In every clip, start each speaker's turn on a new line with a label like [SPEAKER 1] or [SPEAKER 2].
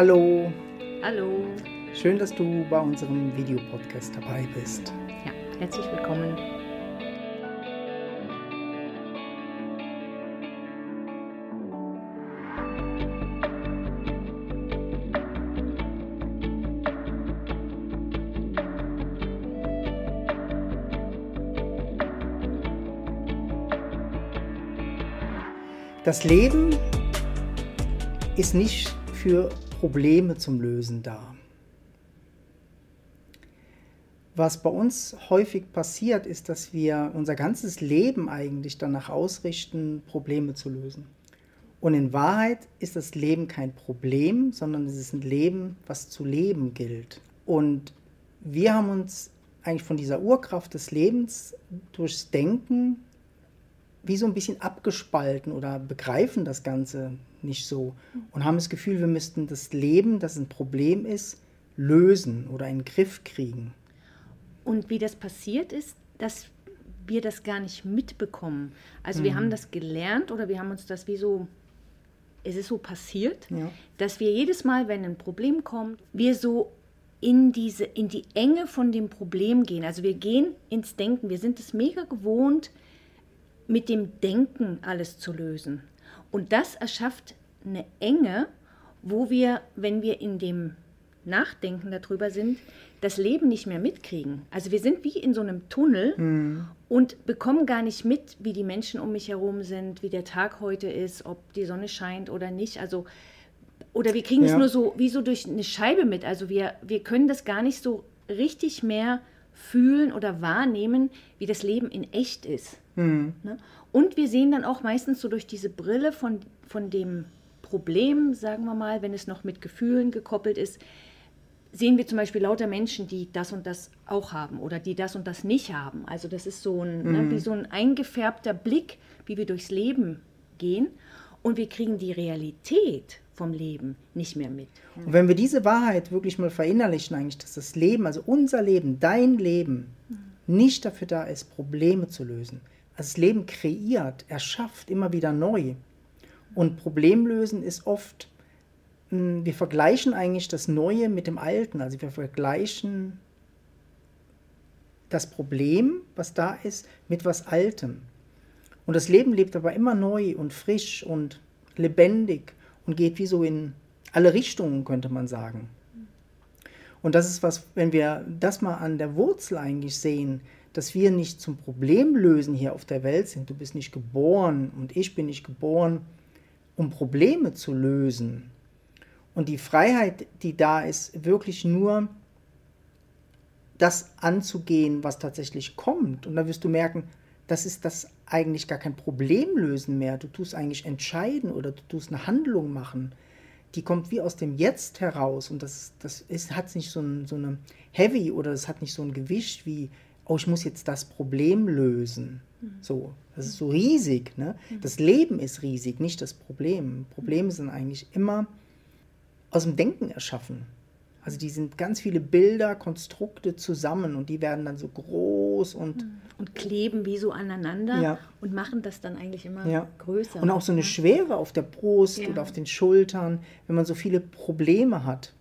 [SPEAKER 1] Hallo,
[SPEAKER 2] Hallo.
[SPEAKER 1] schön, dass du bei unserem Videopodcast dabei bist.
[SPEAKER 2] Ja, herzlich willkommen.
[SPEAKER 1] Das Leben ist nicht für Probleme zum Lösen da. Was bei uns häufig passiert, ist, dass wir unser ganzes Leben eigentlich danach ausrichten, Probleme zu lösen. Und in Wahrheit ist das Leben kein Problem, sondern es ist ein Leben, was zu leben gilt. Und wir haben uns eigentlich von dieser Urkraft des Lebens durchs Denken wie so ein bisschen abgespalten oder begreifen das Ganze nicht so und haben das Gefühl, wir müssten das Leben, das ein Problem ist, lösen oder in den Griff kriegen.
[SPEAKER 2] Und wie das passiert ist, dass wir das gar nicht mitbekommen. Also wir haben das gelernt oder wir haben uns das wie so, es ist so passiert,
[SPEAKER 1] Ja.
[SPEAKER 2] dass wir jedes Mal, wenn ein Problem kommt, wir so in diese, in die Enge von dem Problem gehen. Also wir gehen ins Denken. Wir sind es mega gewohnt, mit dem Denken alles zu lösen. Und das erschafft eine Enge, wo wir, wenn wir in dem Nachdenken darüber sind, das Leben nicht mehr mitkriegen. Also wir sind wie in so einem Tunnel und bekommen gar nicht mit, wie die Menschen um mich herum sind, wie der Tag heute ist, ob die Sonne scheint oder nicht. Also oder wir kriegen es
[SPEAKER 1] Ja.
[SPEAKER 2] nur so wie so durch eine Scheibe mit. Also wir, wir können das gar nicht so richtig mehr fühlen oder wahrnehmen, wie das Leben in echt ist. Ne? Und wir sehen dann auch meistens so durch diese Brille von, von dem Problem, sagen wir mal, wenn es noch mit Gefühlen gekoppelt ist, sehen wir zum Beispiel lauter Menschen, die das und das auch haben oder die das und das nicht haben. Also das ist so ein, ne, wie so ein eingefärbter Blick, wie wir durchs Leben gehen und wir kriegen die Realität vom Leben nicht mehr mit.
[SPEAKER 1] Und wenn wir diese Wahrheit wirklich mal verinnerlichen, eigentlich, dass das Leben, also unser Leben, dein Leben, nicht dafür da ist, Probleme zu lösen. Das Leben kreiert, erschafft immer wieder neu. Und Problemlösen ist oft, mh, wir vergleichen eigentlich das Neue mit dem Alten. Also wir vergleichen das Problem, was da ist, mit was Altem. Und das Leben lebt aber immer neu und frisch und lebendig und geht wie so in alle Richtungen, könnte man sagen. Und das ist was, wenn wir das mal an der Wurzel eigentlich sehen, dass wir nicht zum Problemlösen hier auf der Welt sind. Du bist nicht geboren und ich bin nicht geboren, um Probleme zu lösen. Und die Freiheit, die da ist, wirklich nur das anzugehen, was tatsächlich kommt. Und da wirst du merken, das ist das eigentlich gar kein Problemlösen mehr. Du tust eigentlich entscheiden oder du tust eine Handlung machen. Die kommt wie aus dem Jetzt heraus und das, das ist, hat nicht so, ein, so eine Heavy oder es hat nicht so ein Gewicht wie, oh, ich muss jetzt das Problem lösen. So, das ist so riesig. Ne? Das Leben ist riesig, nicht das Problem. Probleme sind eigentlich immer aus dem Denken erschaffen. Also die sind ganz viele Bilder, Konstrukte zusammen und die werden dann so groß und
[SPEAKER 2] Und kleben wie so aneinander
[SPEAKER 1] Ja.
[SPEAKER 2] und machen das dann eigentlich immer
[SPEAKER 1] Ja.
[SPEAKER 2] größer.
[SPEAKER 1] Und auch so eine Schwere auf der Brust
[SPEAKER 2] Ja.
[SPEAKER 1] oder auf den Schultern, wenn man so viele Probleme hat.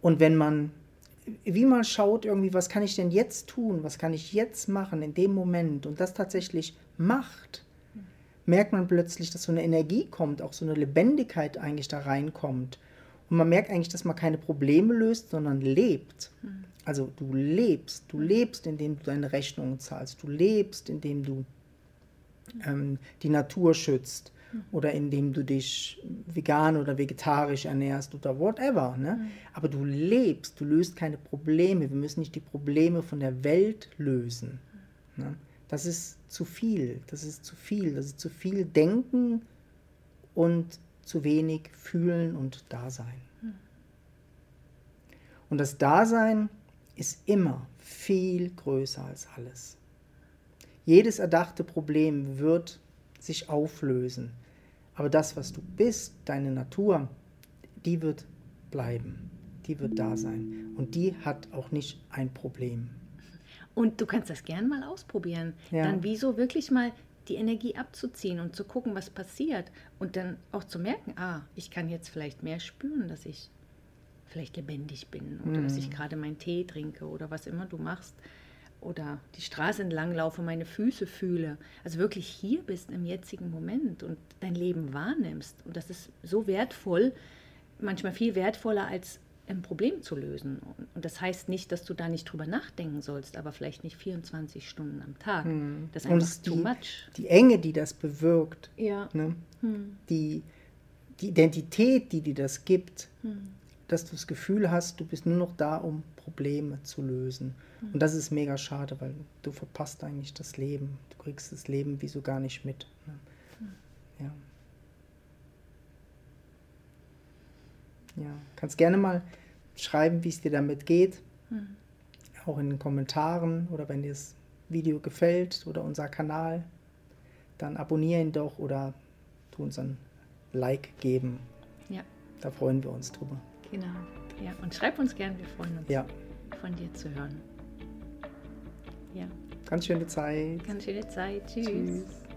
[SPEAKER 1] Und wenn man wie mal schaut, irgendwie, was kann ich denn jetzt tun? Was kann ich jetzt machen in dem Moment? Und das tatsächlich macht, merkt man plötzlich, dass so eine Energie kommt, auch so eine Lebendigkeit eigentlich da reinkommt. Und man merkt eigentlich, dass man keine Probleme löst, sondern lebt. Also du lebst, du lebst, indem du deine Rechnungen zahlst, du lebst, indem du ähm, die Natur schützt oder indem du dich vegan oder vegetarisch ernährst oder whatever. Ne? Aber du lebst, du löst keine Probleme. Wir müssen nicht die Probleme von der Welt lösen. Ne? Das ist zu viel, das ist zu viel, das ist zu viel Denken und zu wenig Fühlen und Dasein. Und das Dasein ist immer viel größer als alles. Jedes erdachte Problem wird sich auflösen. Aber das, was du bist, deine Natur, die wird bleiben. Die wird da sein. Und die hat auch nicht ein Problem.
[SPEAKER 2] Und du kannst das gern mal ausprobieren.
[SPEAKER 1] Ja.
[SPEAKER 2] Dann wieso wirklich mal die Energie abzuziehen und zu gucken, was passiert. Und dann auch zu merken, ah, ich kann jetzt vielleicht mehr spüren, dass ich vielleicht lebendig bin oder mhm. dass ich gerade meinen Tee trinke oder was immer du machst oder die Straße entlang laufe, meine Füße fühle. Also wirklich hier bist im jetzigen Moment und dein Leben wahrnimmst. Und das ist so wertvoll, manchmal viel wertvoller als ein Problem zu lösen. Und das heißt nicht, dass du da nicht drüber nachdenken sollst, aber vielleicht nicht 24 Stunden am Tag. Hm. Das ist einfach
[SPEAKER 1] die, too much. Die Enge, die das bewirkt,
[SPEAKER 2] ja.
[SPEAKER 1] ne? hm. die, die Identität, die dir das gibt, hm. Dass du das Gefühl hast, du bist nur noch da, um Probleme zu lösen. Hm. Und das ist mega schade, weil du verpasst eigentlich das Leben. Du kriegst das Leben wie so gar nicht mit. Ne? Hm. Ja. Ja, kannst gerne mal schreiben, wie es dir damit geht. Mhm. Auch in den Kommentaren oder wenn dir das Video gefällt oder unser Kanal, dann abonniere ihn doch oder tu uns ein Like geben.
[SPEAKER 2] Ja.
[SPEAKER 1] Da freuen wir uns drüber.
[SPEAKER 2] Genau. Ja, und schreib uns gern, wir freuen uns,
[SPEAKER 1] ja.
[SPEAKER 2] von dir zu hören. Ja.
[SPEAKER 1] Ganz schöne Zeit.
[SPEAKER 2] Ganz schöne Zeit. Tschüss. Tschüss.